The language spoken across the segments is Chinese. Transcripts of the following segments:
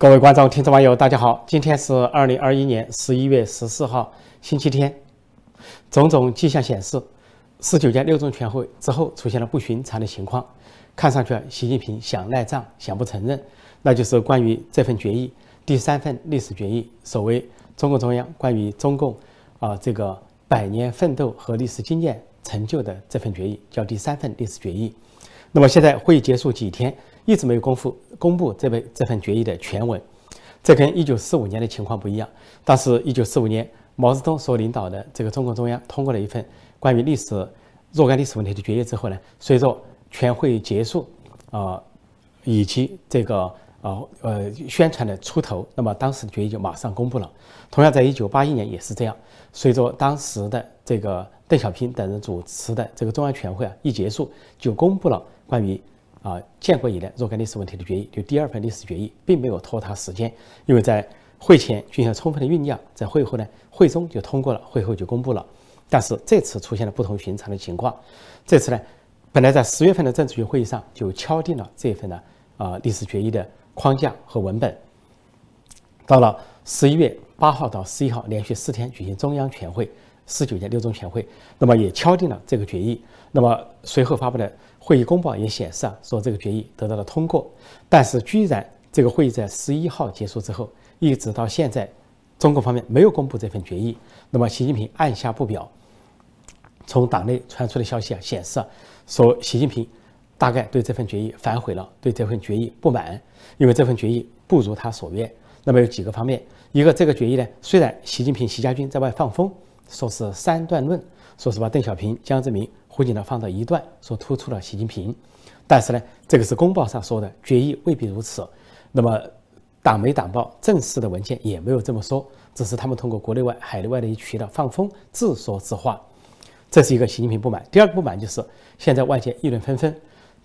各位观众、听众、网友，大家好！今天是二零二一年十一月十四号，星期天。种种迹象显示，十九届六中全会之后出现了不寻常的情况。看上去，习近平想赖账，想不承认，那就是关于这份决议第三份历史决议，所谓中共中央关于中共啊这个百年奋斗和历史经验成就的这份决议，叫第三份历史决议。那么现在会议结束几天？一直没有公布公布这份这份决议的全文，这跟一九四五年的情况不一样。当时一九四五年，毛泽东所领导的这个中共中央通过了一份关于历史若干历史问题的决议之后呢，随着全会结束，啊，以及这个呃呃宣传的出头，那么当时的决议就马上公布了。同样，在一九八一年也是这样，随着当时的这个邓小平等人主持的这个中央全会啊一结束，就公布了关于。啊，建国以来若干历史问题的决议，就第二份历史决议，并没有拖沓时间，因为在会前进行了充分的酝酿，在会后呢，会中就通过了，会后就公布了。但是这次出现了不同寻常的情况，这次呢，本来在十月份的政治局会议上就敲定了这份呢啊历史决议的框架和文本，到了十一月八号到十一号连续四天举行中央全会，十九届六中全会，那么也敲定了这个决议，那么随后发布的。会议公报也显示啊，说这个决议得到了通过，但是居然这个会议在十一号结束之后，一直到现在，中国方面没有公布这份决议。那么习近平按下不表。从党内传出的消息啊显示，说习近平大概对这份决议反悔了，对这份决议不满，因为这份决议不如他所愿。那么有几个方面，一个这个决议呢，虽然习近平、习家军在外放风，说是三段论，说是把邓小平、江泽民。胡锦涛放到一段，说突出了习近平，但是呢，这个是公报上说的，决议未必如此。那么，党媒党报正式的文件也没有这么说，只是他们通过国内外、海内外的一渠道放风，自说自话。这是一个习近平不满。第二个不满就是现在外界议论纷纷，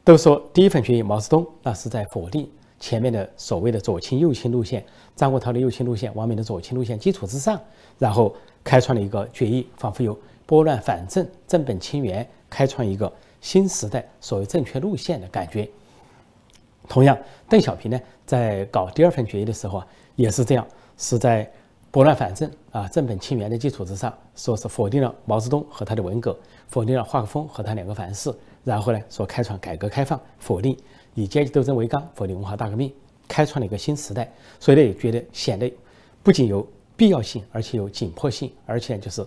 都说第一份决议毛泽东那是在否定前面的所谓的左倾右倾路线，张国焘的右倾路线，王明的左倾路线基础之上，然后开创了一个决议，仿佛有。拨乱反正、正本清源，开创一个新时代所谓正确路线的感觉。同样，邓小平呢，在搞第二份决议的时候啊，也是这样，是在拨乱反正啊、正本清源的基础之上，说是否定了毛泽东和他的文革，否定了华国锋和他两个凡是，然后呢，说开创改革开放，否定以阶级斗争为纲，否定文化大革命，开创了一个新时代。所以呢，也觉得显得不仅有必要性，而且有紧迫性，而且就是。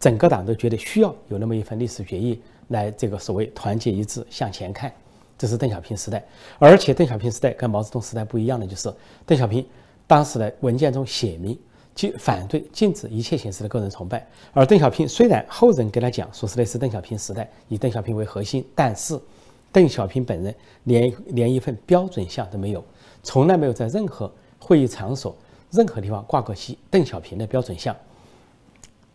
整个党都觉得需要有那么一份历史决议来这个所谓团结一致向前看，这是邓小平时代。而且邓小平时代跟毛泽东时代不一样的就是，邓小平当时的文件中写明禁反对禁止一切形式的个人崇拜。而邓小平虽然后人跟他讲说是类似邓小平时代以邓小平为核心，但是邓小平本人连连一份标准像都没有，从来没有在任何会议场所、任何地方挂过习邓小平的标准像。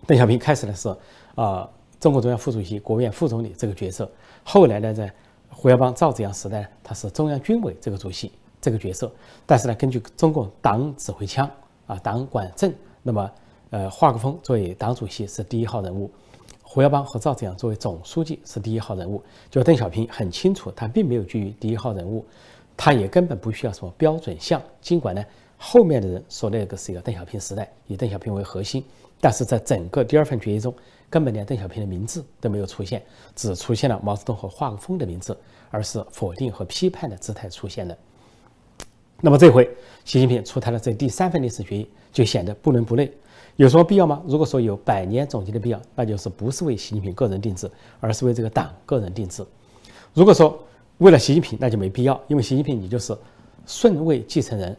邓小平开始的是啊，中共中央副主席、国务院副总理这个角色。后来呢，在胡耀邦、赵紫阳时代，他是中央军委这个主席这个角色。但是呢，根据中共党指挥枪啊，党管政，那么呃，华国锋作为党主席是第一号人物，胡耀邦和赵紫阳作为总书记是第一号人物。就邓小平很清楚，他并没有居于第一号人物，他也根本不需要什么标准像。尽管呢，后面的人说那个是一个邓小平时代，以邓小平为核心。但是在整个第二份决议中，根本连邓小平的名字都没有出现，只出现了毛泽东和华国锋的名字，而是否定和批判的姿态出现的。那么这回习近平出台了这第三份历史决议，就显得不伦不类。有什么必要吗？如果说有百年总结的必要，那就是不是为习近平个人定制，而是为这个党个人定制。如果说为了习近平，那就没必要，因为习近平你就是顺位继承人，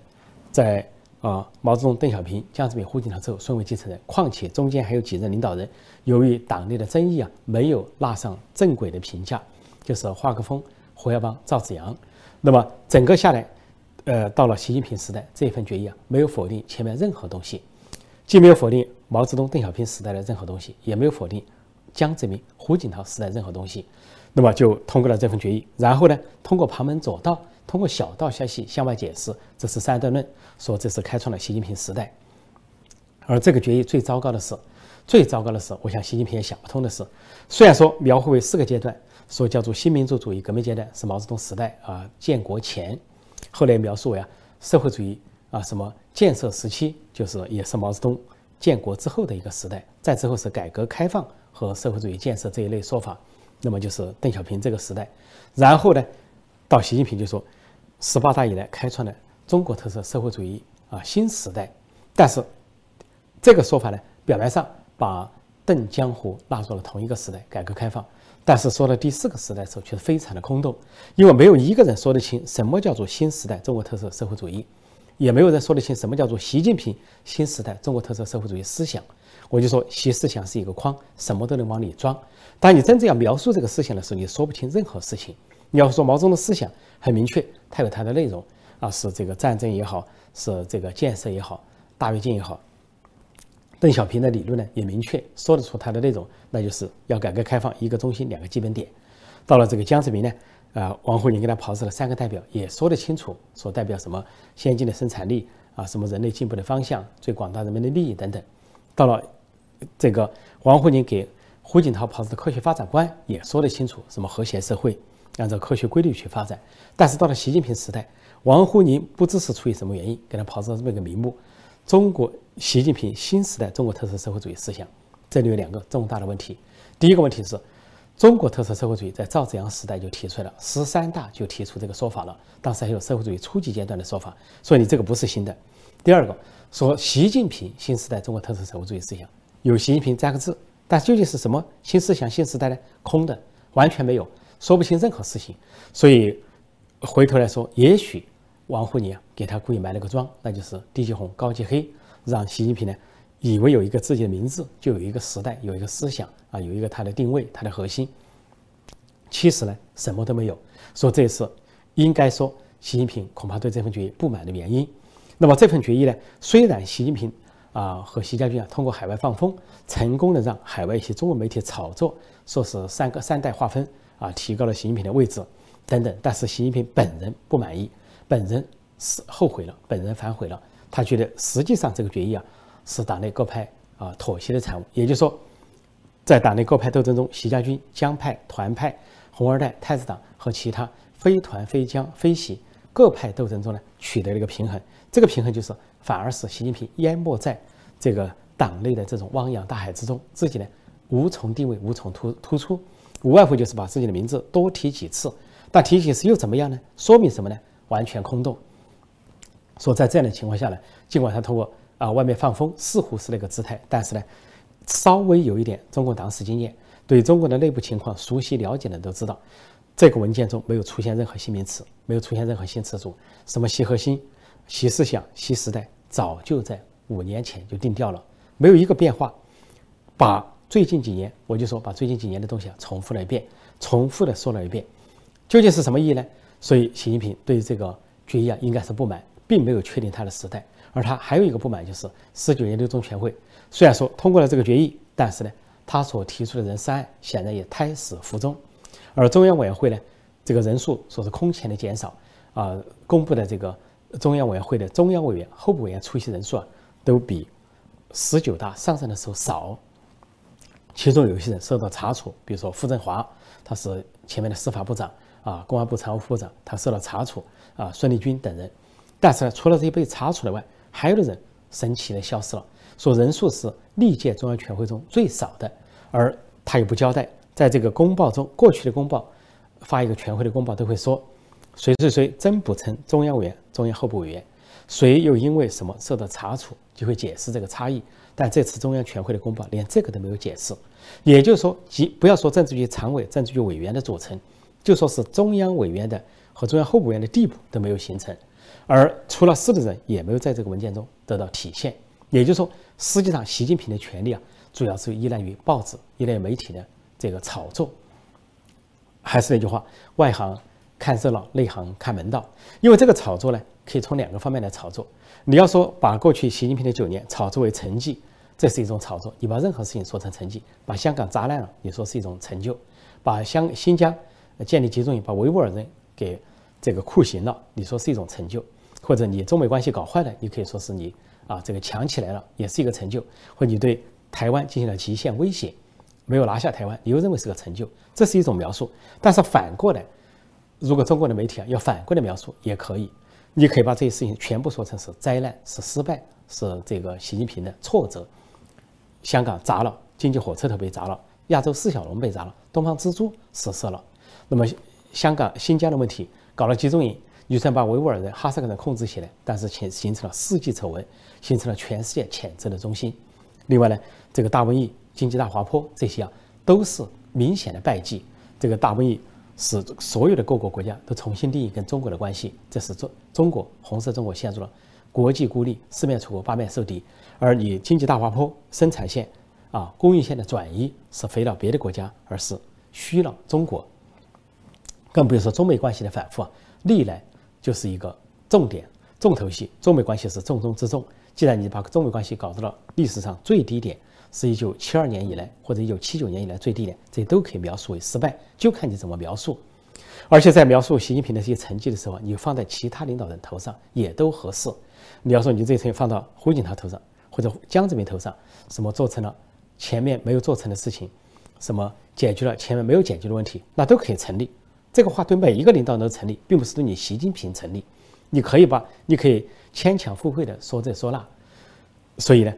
在。啊，毛泽东、邓小平、江泽民、胡锦涛之后，顺位继承人。况且中间还有几任领导人，由于党内的争议啊，没有拉上正轨的评价，就是华国锋、胡耀邦、赵紫阳。那么整个下来，呃，到了习近平时代，这份决议啊，没有否定前面任何东西，既没有否定毛泽东、邓小平时代的任何东西，也没有否定江泽民、胡锦涛时代任何东西，那么就通过了这份决议。然后呢，通过旁门左道。通过小道消息向外解释，这是三段论，说这是开创了习近平时代。而这个决议最糟糕的是，最糟糕的是，我想习近平也想不通的是，虽然说描绘为四个阶段，说叫做新民主主义革命阶段是毛泽东时代啊建国前，后来描述为啊社会主义啊，什么建设时期，就是也是毛泽东建国之后的一个时代，再之后是改革开放和社会主义建设这一类说法，那么就是邓小平这个时代，然后呢，到习近平就说，十八大以来开创了中国特色社会主义啊新时代，但是这个说法呢，表面上把邓江湖纳入了同一个时代，改革开放。但是说到第四个时代的时候，却非常的空洞，因为没有一个人说得清什么叫做新时代中国特色社会主义，也没有人说得清什么叫做习近平新时代中国特色社会主义思想。我就说，习思想是一个框，什么都能往里装。当你真正要描述这个思想的时候，你说不清任何事情。你要说毛泽东的思想很明确，他有他的内容啊，是这个战争也好，是这个建设也好，大跃进也好。邓小平的理论呢也明确说得出它的内容，那就是要改革开放，一个中心，两个基本点。到了这个江泽民呢，啊，王沪宁给他炮制了三个代表，也说得清楚，所代表什么先进的生产力啊，什么人类进步的方向，最广大人民的利益等等。到了这个王沪宁给胡锦涛炮制的科学发展观，也说得清楚，什么和谐社会，按照科学规律去发展。但是到了习近平时代，王沪宁不知是出于什么原因，给他炮制了这么一个名目。中国习近平新时代中国特色社会主义思想，这里有两个重大的问题。第一个问题是，中国特色社会主义在赵紫阳时代就提出来了，十三大就提出这个说法了，当时还有社会主义初级阶段的说法，所以你这个不是新的。第二个说习近平新时代中国特色社会主义思想有习近平三个字，但究竟是什么新思想新时代呢？空的，完全没有，说不清任何事情。所以回头来说，也许。王沪宁啊，给他故意埋了个桩，那就是低级红高级黑，让习近平呢以为有一个自己的名字，就有一个时代，有一个思想啊，有一个他的定位，他的核心。其实呢，什么都没有。说这次应该说，习近平恐怕对这份决议不满的原因。那么这份决议呢，虽然习近平啊和习家军啊通过海外放风，成功的让海外一些中文媒体炒作，说是三个三代划分啊，提高了习近平的位置等等，但是习近平本人不满意。本人是后悔了，本人反悔了。他觉得实际上这个决议啊，是党内各派啊妥协的产物。也就是说，在党内各派斗争中，习家军、江派、团派、红二代、太子党和其他非团、非江、非习各派斗争中呢，取得了一个平衡。这个平衡就是反而使习近平淹没在这个党内的这种汪洋大海之中，自己呢无从定位、无从突突出，无外乎就是把自己的名字多提几次。但提几次又怎么样呢？说明什么呢？完全空洞。说在这样的情况下呢，尽管他通过啊外面放风，似乎是那个姿态，但是呢，稍微有一点中国党史经验，对中国的内部情况熟悉了解的都知道，这个文件中没有出现任何新名词，没有出现任何新词组，什么习核心、习思想、习时代，早就在五年前就定调了，没有一个变化。把最近几年，我就说把最近几年的东西啊重复了一遍，重复的说了一遍，究竟是什么意义呢？所以，习近平对这个决议啊，应该是不满，并没有确定他的时代。而他还有一个不满，就是十九届六中全会虽然说通过了这个决议，但是呢，他所提出的人事案显然也胎死腹中。而中央委员会呢，这个人数说是空前的减少啊，公布的这个中央委员会的中央委员、候补委员出席人数啊，都比十九大上任的时候少。其中有些人受到查处，比如说傅政华，他是前面的司法部长。啊，公安部常务副部长他受到查处啊，孙立军等人，但是呢，除了这些被查处的外，还有的人神奇的消失了，说人数是历届中央全会中最少的，而他又不交代，在这个公报中，过去的公报发一个全会的公报都会说，谁谁谁真不成中央委员、中央候补委员，谁又因为什么受到查处，就会解释这个差异。但这次中央全会的公报连这个都没有解释，也就是说，即不要说政治局常委、政治局委员的组成。就说是中央委员的和中央候补委员的地步都没有形成，而除了四的人也没有在这个文件中得到体现。也就是说，实际上习近平的权力啊，主要是依赖于报纸、依赖媒体的这个炒作。还是那句话，外行看热闹，内行看门道。因为这个炒作呢，可以从两个方面来炒作。你要说把过去习近平的九年炒作为成绩，这是一种炒作；你把任何事情说成成绩，把香港砸烂了，你说是一种成就；把香新疆。建立集中营，把维吾尔人给这个酷刑了，你说是一种成就；或者你中美关系搞坏了，你可以说是你啊这个强起来了，也是一个成就；或你对台湾进行了极限威胁，没有拿下台湾，你又认为是个成就，这是一种描述。但是反过来，如果中国的媒体啊要反过来描述也可以，你可以把这些事情全部说成是灾难、是失败、是这个习近平的挫折。香港砸了，经济火车头被砸了，亚洲四小龙被砸了，东方之珠失色了。那么香港、新疆的问题搞了集中营，就算把维吾尔人、哈萨克人控制起来，但是形形成了世纪丑闻，形成了全世界谴责的中心。另外呢，这个大瘟疫、经济大滑坡这些啊，都是明显的败绩。这个大瘟疫使所有的各国国家都重新定义跟中国的关系，这是中中国红色中国陷入了国际孤立、四面楚歌、八面受敌。而你经济大滑坡、生产线啊、供应线的转移是飞到别的国家，而是虚了中国。更不用说中美关系的反复啊，历来就是一个重点、重头戏。中美关系是重中之重。既然你把中美关系搞到了历史上最低点，是一九七二年以来或者一九七九年以来最低点，这都可以描述为失败，就看你怎么描述。而且在描述习近平的这些成绩的时候，你放在其他领导人头上也都合适。你要说你这些放到胡锦涛头上，或者江泽民头上，什么做成了前面没有做成的事情，什么解决了前面没有解决的问题，那都可以成立。这个话对每一个领导人都成立，并不是对你习近平成立。你可以把，你可以牵强附会的说这说那。所以呢，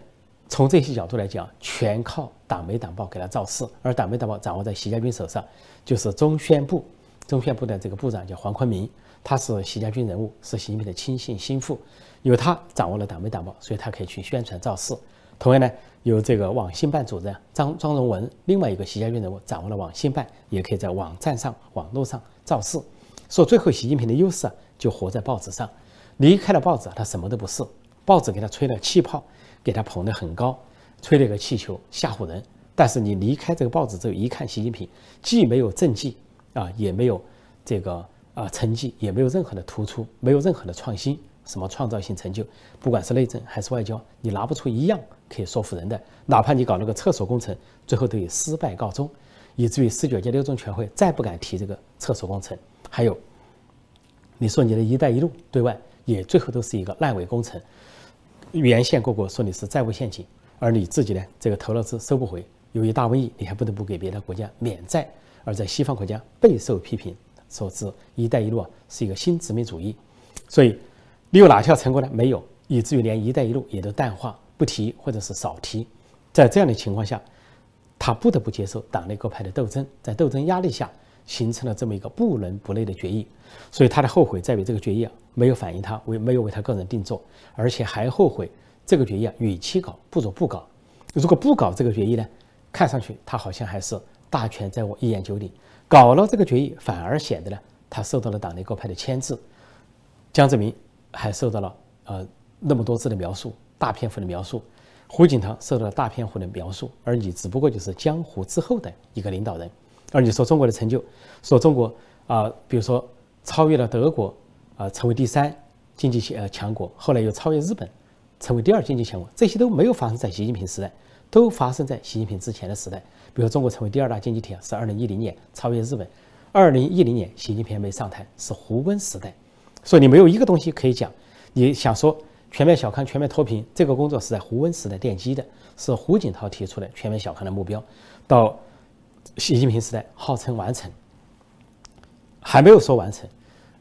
从这些角度来讲，全靠党媒党报给他造势，而党媒党报掌握在习家军手上，就是中宣部，中宣部的这个部长叫黄坤明，他是习家军人物，是习近平的亲信心腹，有他掌握了党媒党报，所以他可以去宣传造势。同样呢，有这个网信办主任张张荣文，另外一个习家军人物掌握了网信办，也可以在网站上、网络上造势。说最后习近平的优势啊，就活在报纸上，离开了报纸，他什么都不是。报纸给他吹了气泡。给他捧得很高，吹了一个气球吓唬人。但是你离开这个报纸之后，一看习近平，既没有政绩啊，也没有这个啊成绩，也没有任何的突出，没有任何的创新，什么创造性成就，不管是内政还是外交，你拿不出一样可以说服人的。哪怕你搞了个厕所工程，最后都以失败告终，以至于十九届六中全会再不敢提这个厕所工程。还有，你说你的一带一路对外也最后都是一个烂尾工程。原先各国说你是债务陷阱，而你自己呢，这个投了资收不回，由于大瘟疫，你还不得不给别的国家免债，而在西方国家备受批评，说是“一带一路”啊是一个新殖民主义。所以你有哪条成功呢？没有，以至于连“一带一路”也都淡化不提，或者是少提。在这样的情况下，他不得不接受党内各派的斗争，在斗争压力下，形成了这么一个不伦不类的决议。所以他的后悔在于这个决议啊。没有反映他为没有为他个人定做，而且还后悔这个决议啊，与其搞不如不搞。如果不搞这个决议呢，看上去他好像还是大权在握，一言九鼎；搞了这个决议，反而显得呢，他受到了党内各派的牵制。江泽民还受到了呃那么多字的描述，大篇幅的描述；胡锦涛受到了大篇幅的描述，而你只不过就是江湖之后的一个领导人。而你说中国的成就，说中国啊，比如说超越了德国。啊，成为第三经济强呃强国，后来又超越日本，成为第二经济强国，这些都没有发生在习近平时代，都发生在习近平之前的时代。比如说中国成为第二大经济体是二零一零年超越日本，二零一零年习近平没上台，是胡温时代。所以你没有一个东西可以讲，你想说全面小康、全面脱贫，这个工作是在胡温时代奠基的，是胡锦涛提出的全面小康的目标，到习近平时代号称完成，还没有说完成。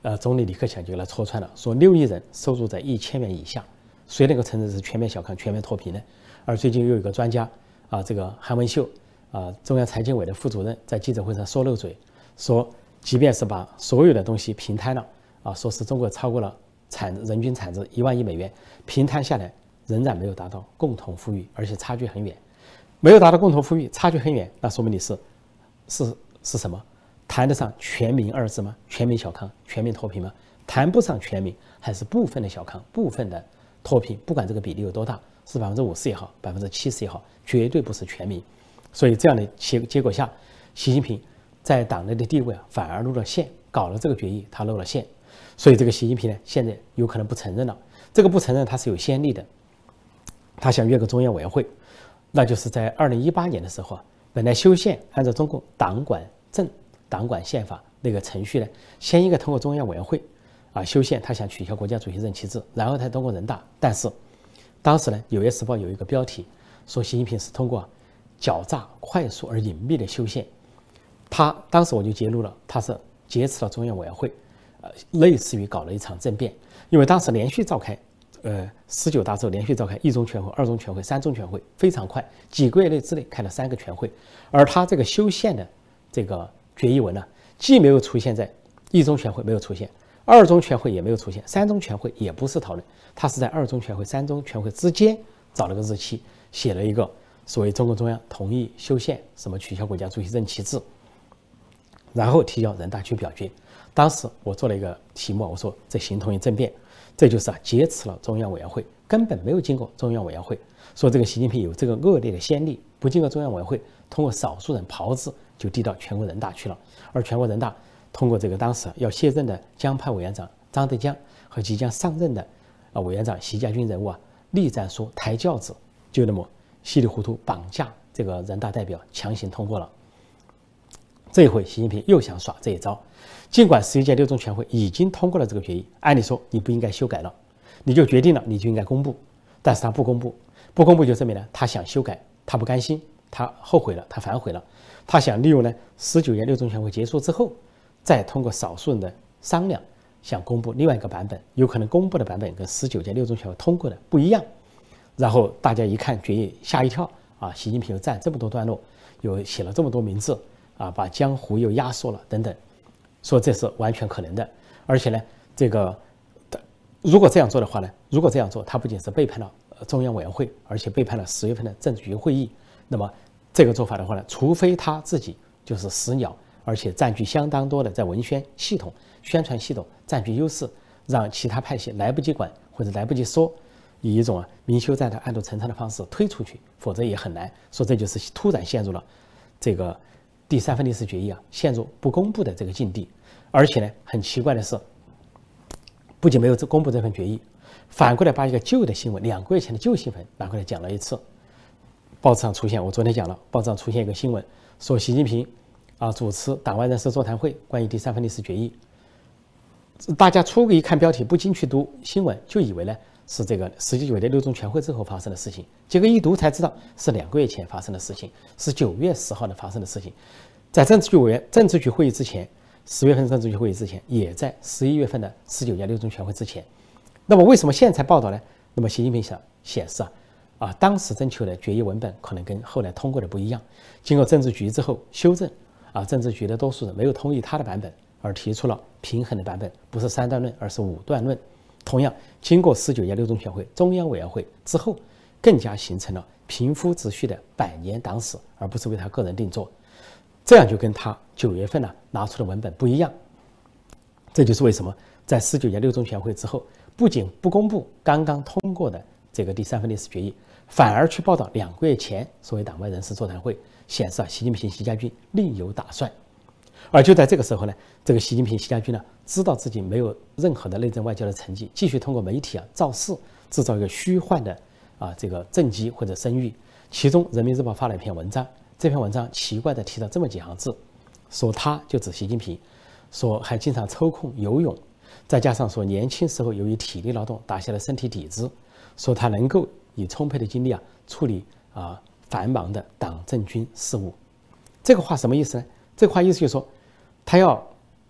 呃，总理李克强就来戳穿了，说六亿人收入在一千元以下，谁能够承认是全面小康、全面脱贫呢？而最近又有一个专家啊，这个韩文秀啊，中央财经委的副主任，在记者会上说漏嘴，说即便是把所有的东西平摊了啊，说是中国超过了产人均产值一万亿美元，平摊下来仍然没有达到共同富裕，而且差距很远，没有达到共同富裕，差距很远，那说明你是是是什么？谈得上全民二字吗？全民小康、全民脱贫吗？谈不上全民，还是部分的小康、部分的脱贫。不管这个比例有多大，是百分之五十也好，百分之七十也好，绝对不是全民。所以这样的结结果下，习近平在党内的地位啊，反而露了馅。搞了这个决议，他露了馅。所以这个习近平呢，现在有可能不承认了。这个不承认他是有先例的。他想越个中央委员会，那就是在二零一八年的时候啊，本来修宪按照中共党管政。党管宪法那个程序呢，先应该通过中央委员会啊修宪，他想取消国家主席任期制，然后才通过人大。但是当时呢，《纽约时报》有一个标题说，习近平是通过狡诈、快速而隐秘的修宪。他当时我就揭露了，他是劫持了中央委员会，呃，类似于搞了一场政变，因为当时连续召开，呃，十九大之后连续召开一中全会、二中全会、三中全会，非常快，几个月内之内开了三个全会，而他这个修宪的这个决议文呢，既没有出现在一中全会，没有出现，二中全会也没有出现，三中全会也不是讨论，他是在二中全会、三中全会之间找了个日期，写了一个所谓中共中央同意修宪，什么取消国家主席任期制。然后提交人大去表决。当时我做了一个题目，我说这形同于政变，这就是啊劫持了中央委员会，根本没有经过中央委员会。说这个习近平有这个恶劣的先例，不经过中央委员会，通过少数人炮制就递到全国人大去了。而全国人大通过这个当时要卸任的江派委员长张德江和即将上任的啊委员长习家军人物啊栗战书抬轿子，就那么稀里糊涂绑架这个人大代表，强行通过了。这回，习近平又想耍这一招。尽管十一届六中全会已经通过了这个决议，按理说你不应该修改了，你就决定了，你就应该公布。但是他不公布，不公布就证明呢，他想修改，他不甘心，他后悔了，他反悔了。他想利用呢十九届六中全会结束之后，再通过少数人的商量，想公布另外一个版本。有可能公布的版本跟十九届六中全会通过的不一样。然后大家一看决议，吓一跳啊！习近平又占这么多段落，又写了这么多名字。啊，把江湖又压缩了，等等，说这是完全可能的。而且呢，这个，如果这样做的话呢，如果这样做，他不仅是背叛了中央委员会，而且背叛了十月份的政治局会议。那么这个做法的话呢，除非他自己就是死鸟，而且占据相当多的在文宣系统、宣传系统占据优势，让其他派系来不及管或者来不及说，以一种啊明修栈道暗度陈仓的方式推出去，否则也很难说这就是突然陷入了这个。第三份历史决议啊，陷入不公布的这个境地，而且呢，很奇怪的是，不仅没有公布这份决议，反过来把一个旧的新闻，两个月前的旧新闻拿过来讲了一次。报纸上出现，我昨天讲了，报纸上出现一个新闻，说习近平啊主持党外人士座谈会，关于第三份历史决议。大家初步一看标题，不禁去读新闻，就以为呢。是这个十九届六中全会之后发生的事情，结果一读才知道是两个月前发生的事情，是九月十号的发生的事情，在政治局委员政治局会议之前，十月份政治局会议之前，也在十一月份的十九届六中全会之前。那么为什么现在才报道呢？那么习近平想显示啊，啊当时征求的决议文本可能跟后来通过的不一样，经过政治局之后修正，啊政治局的多数人没有同意他的版本，而提出了平衡的版本，不是三段论，而是五段论。同样，经过十九届六中全会、中央委员会之后，更加形成了平铺直叙的百年党史，而不是为他个人定做。这样就跟他九月份呢拿出的文本不一样。这就是为什么在十九届六中全会之后，不仅不公布刚刚通过的这个第三份历史决议，反而去报道两个月前所谓党外人士座谈会，显示啊，习近平、习家军另有打算。而就在这个时候呢，这个习近平、习家军呢，知道自己没有任何的内政外交的成绩，继续通过媒体啊造势，制造一个虚幻的啊这个政绩或者声誉。其中，《人民日报》发了一篇文章，这篇文章奇怪的提到这么几行字，说他就指习近平，说还经常抽空游泳，再加上说年轻时候由于体力劳动打下了身体底子，说他能够以充沛的精力啊处理啊繁忙的党政军事务。这个话什么意思呢？这话意思就是说。他要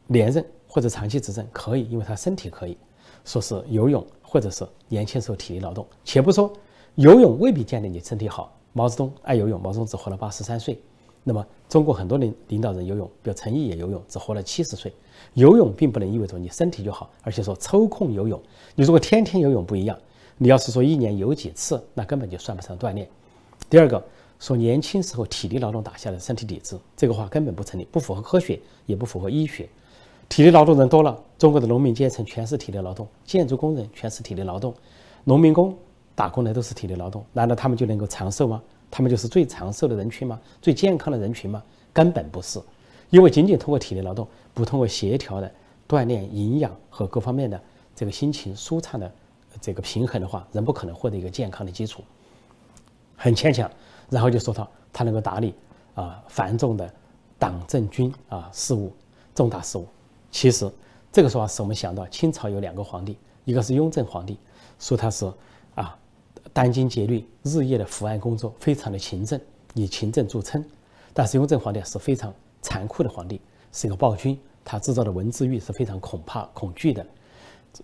连任或者长期执政可以，因为他身体可以说是游泳，或者是年轻时候体力劳动。且不说游泳未必见得你身体好。毛泽东爱游泳，毛泽东只活了八十三岁。那么中国很多领领导人游泳，比如陈毅也游泳，只活了七十岁。游泳并不能意味着你身体就好，而且说抽空游泳，你如果天天游泳不一样。你要是说一年游几次，那根本就算不上锻炼。第二个。说年轻时候体力劳动打下的身体底子，这个话根本不成立，不符合科学，也不符合医学。体力劳动人多了，中国的农民阶层全是体力劳动，建筑工人全是体力劳动，农民工打工的都是体力劳动，难道他们就能够长寿吗？他们就是最长寿的人群吗？最健康的人群吗？根本不是，因为仅仅通过体力劳动，不通过协调的锻炼、营养和各方面的这个心情舒畅的这个平衡的话，人不可能获得一个健康的基础，很牵强。然后就说他他能够打理啊繁重的党政军啊事务重大事务。其实这个说法使我们想到清朝有两个皇帝，一个是雍正皇帝，说他是啊殚精竭虑日夜的伏案工作，非常的勤政，以勤政著称。但是雍正皇帝是非常残酷的皇帝，是一个暴君，他制造的文字狱是非常恐怕恐惧的，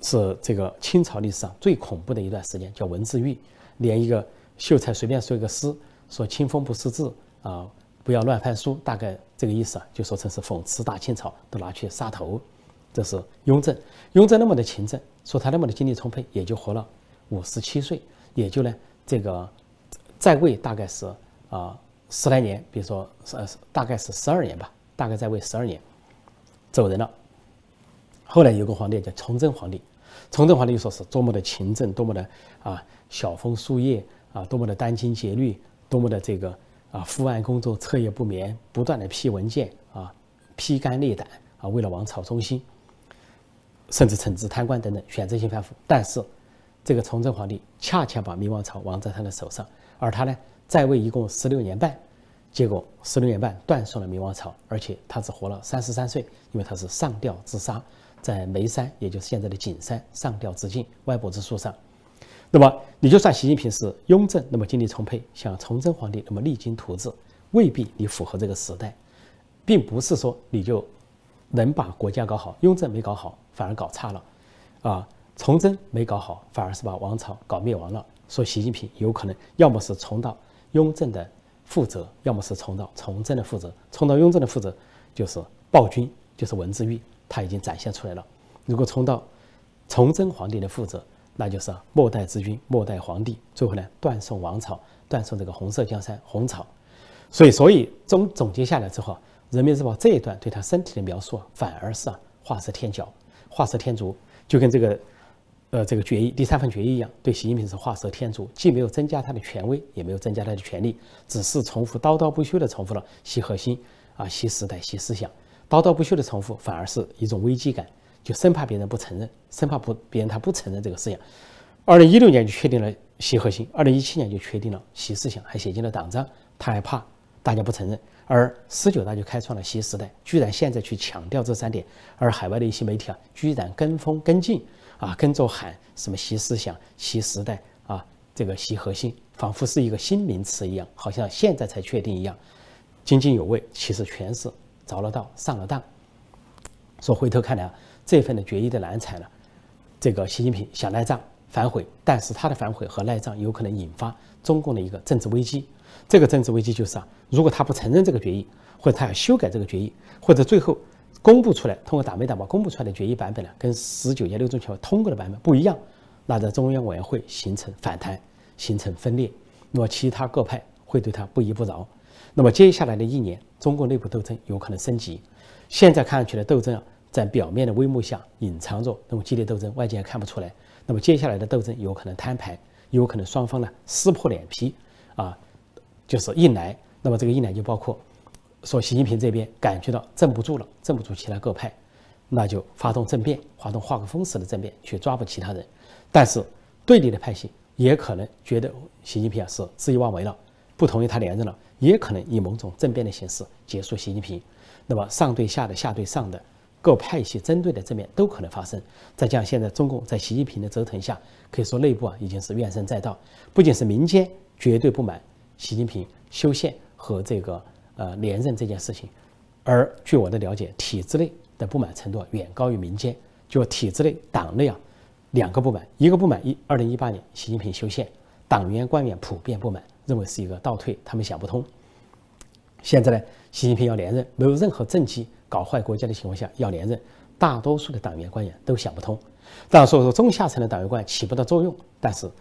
是这个清朝历史上最恐怖的一段时间，叫文字狱。连一个秀才随便说一个诗，说清风不识字啊，不要乱翻书，大概这个意思啊，就说成是讽刺大清朝，都拿去杀头。这是雍正，雍正那么的勤政，说他那么的精力充沛，也就活了五十七岁，也就呢这个在位大概是啊十来年，比如说呃大概是十二年吧，大概在位十二年。走人了。后来有个皇帝叫崇祯皇帝，崇祯皇帝又说是多么的勤政，多么的啊晓风书叶啊，多么的殚精竭虑，多么的这个啊伏案工作，彻夜不眠，不断的批文件啊，披肝沥胆啊，为了王朝中心，甚至惩治贪官等等，选择性反腐。但是这个崇祯皇帝恰恰把明王朝亡在他的手上，而他呢在位一共十六年半。结果十六年半断送了明王朝，而且他只活了三十三岁，因为他是上吊自杀，在眉山，也就是现在的景山上吊自尽，歪脖子树上。那么你就算习近平是雍正那么精力充沛，像崇祯皇帝那么励精图治，未必你符合这个时代，并不是说你就能把国家搞好。雍正没搞好，反而搞差了，啊，崇祯没搞好，反而是把王朝搞灭亡了。说习近平有可能要么是重蹈雍正的。负责，要么是重蹈崇祯的负责，重蹈雍正的负责就是暴君，就是文字狱，他已经展现出来了。如果重蹈崇祯皇帝的负责，那就是末代之君，末代皇帝，最后呢断送王朝，断送这个红色江山红朝。所以，所以总总结下来之后，《人民日报》这一段对他身体的描述，反而是画蛇添脚，画蛇添足，就跟这个。呃，这个决议第三份决议一样，对习近平是画蛇添足，既没有增加他的权威，也没有增加他的权力，只是重复叨叨不休地重复了习核心啊、习时代、习思想，叨叨不休的重复，反而是一种危机感，就生怕别人不承认，生怕不别人他不承认这个思想。二零一六年就确定了习核心，二零一七年就确定了习思想，还写进了党章，他还怕大家不承认，而十九大就开创了习时代，居然现在去强调这三点，而海外的一些媒体啊，居然跟风跟进。啊，跟着喊什么“习思想”“习时代”啊，这个“习核心”，仿佛是一个新名词一样，好像现在才确定一样，津津有味。其实全是着了道、上了当。说回头看来啊，这份的决议的难产了，这个习近平想赖账反悔，但是他的反悔和赖账有可能引发中共的一个政治危机。这个政治危机就是啊，如果他不承认这个决议，或者他要修改这个决议，或者最后。公布出来，通过党媒党报公布出来的决议版本呢，跟十九届六中全会通过的版本不一样，那在中央委员会形成反弹，形成分裂，那么其他各派会对他不依不饶。那么接下来的一年，中国内部斗争有可能升级。现在看上去的斗争啊，在表面的微幕下隐藏着那么激烈斗争，外界还看不出来。那么接下来的斗争有可能摊牌，有可能双方呢撕破脸皮啊，就是硬来。那么这个硬来就包括。说习近平这边感觉到镇不住了，镇不住其他各派，那就发动政变，发动画个风式的政变去抓捕其他人。但是对立的派系也可能觉得习近平啊是恣意妄为了，不同意他连任了，也可能以某种政变的形式结束习近平。那么上对下的、下对上的各派系针对的政变都可能发生。再加上现在中共在习近平的折腾下，可以说内部啊已经是怨声载道，不仅是民间绝对不满习近平修宪和这个。呃，连任这件事情，而据我的了解，体制内的不满程度远高于民间。就体制内、党内啊，两个不满，一个不满一，二零一八年习近平修宪，党员官员普遍不满，认为是一个倒退，他们想不通。现在呢，习近平要连任，没有任何政绩搞坏国家的情况下要连任，大多数的党员官员都想不通。当然说说中下层的党员官员起不到作用，但是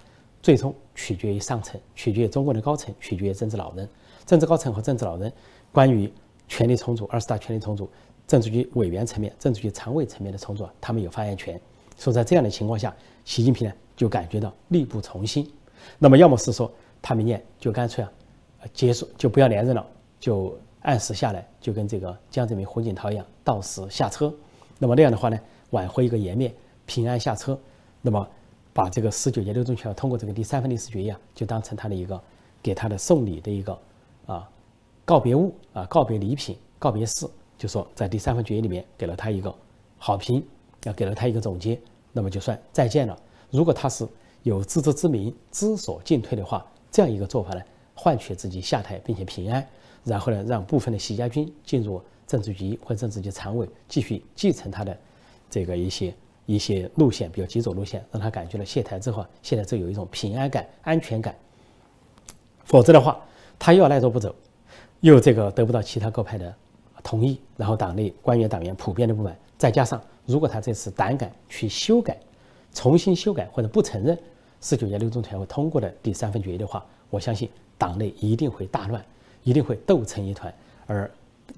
最终取决于上层，取决于中国的高层，取决于政治老人。政治高层和政治老人关于权力重组、二十大权力重组、政治局委员层面、政治局常委层面的重组，他们有发言权。所以在这样的情况下，习近平呢就感觉到力不从心。那么，要么是说他明年就干脆啊，结束就不要连任了，就按时下来，就跟这个江泽民、胡锦涛一样，到时下车。那么那样的话呢，挽回一个颜面，平安下车。那么把这个十九届六中全会通过这个第三份历史决议啊，就当成他的一个给他的送礼的一个。啊，告别物啊，告别礼品，告别式，就说在第三份决议里面给了他一个好评，要给了他一个总结，那么就算再见了。如果他是有自知之明、知所进退的话，这样一个做法呢，换取自己下台并且平安，然后呢，让部分的习家军进入政治局或政治局常委继续继承他的这个一些一些路线，比如极左路线，让他感觉到卸台之后，卸台之后有一种平安感、安全感。否则的话，他又要赖着不走，又这个得不到其他各派的同意，然后党内官员党员普遍的不满，再加上如果他这次胆敢去修改、重新修改或者不承认十九届六中全会通过的第三份决议的话，我相信党内一定会大乱，一定会斗成一团，而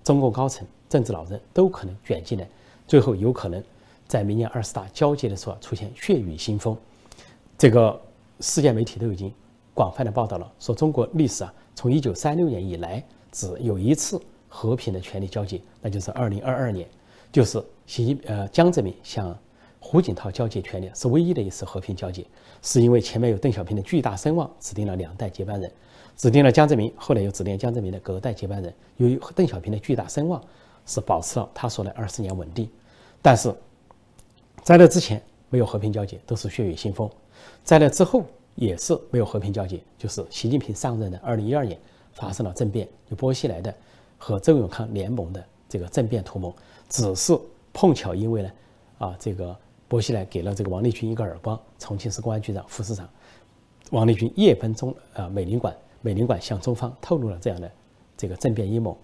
中共高层、政治老人都可能卷进来，最后有可能在明年二十大交接的时候出现血雨腥风。这个世界媒体都已经。广泛的报道了，说中国历史啊，从一九三六年以来只有一次和平的权力交接，那就是二零二二年，就是习呃江泽民向胡锦涛交接权力，是唯一的一次和平交接，是因为前面有邓小平的巨大声望，指定了两代接班人，指定了江泽民，后来又指定江泽民的隔代接班人。由于邓小平的巨大声望，是保持了他说的二十年稳定，但是在那之前没有和平交接，都是血雨腥风，在那之后。也是没有和平交接，就是习近平上任的二零一二年发生了政变，就薄熙来的和周永康联盟的这个政变图谋，只是碰巧因为呢，啊，这个薄熙来给了这个王立军一个耳光，重庆市公安局长、副市长王立军夜奔中啊美领馆，美领馆向中方透露了这样的这个政变阴谋，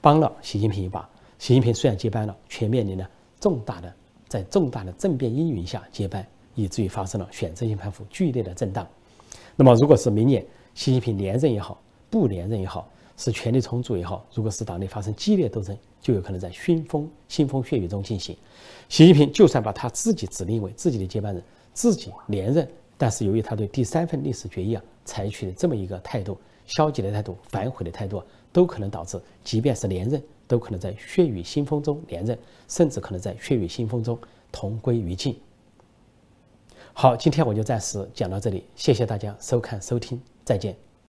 帮了习近平一把。习近平虽然接班了，却面临了重大的在重大的政变阴云下接班。以至于发生了选择性盘符剧烈的震荡。那么，如果是明年习近平连任也好，不连任也好，是权力重组也好，如果是党内发生激烈斗争，就有可能在腥风腥风血雨中进行。习近平就算把他自己指定为自己的接班人，自己连任，但是由于他对第三份历史决议啊采取的这么一个态度，消极的态度、反悔的态度，都可能导致，即便是连任，都可能在血雨腥风中连任，甚至可能在血雨腥风中同归于尽。好，今天我就暂时讲到这里，谢谢大家收看收听，再见。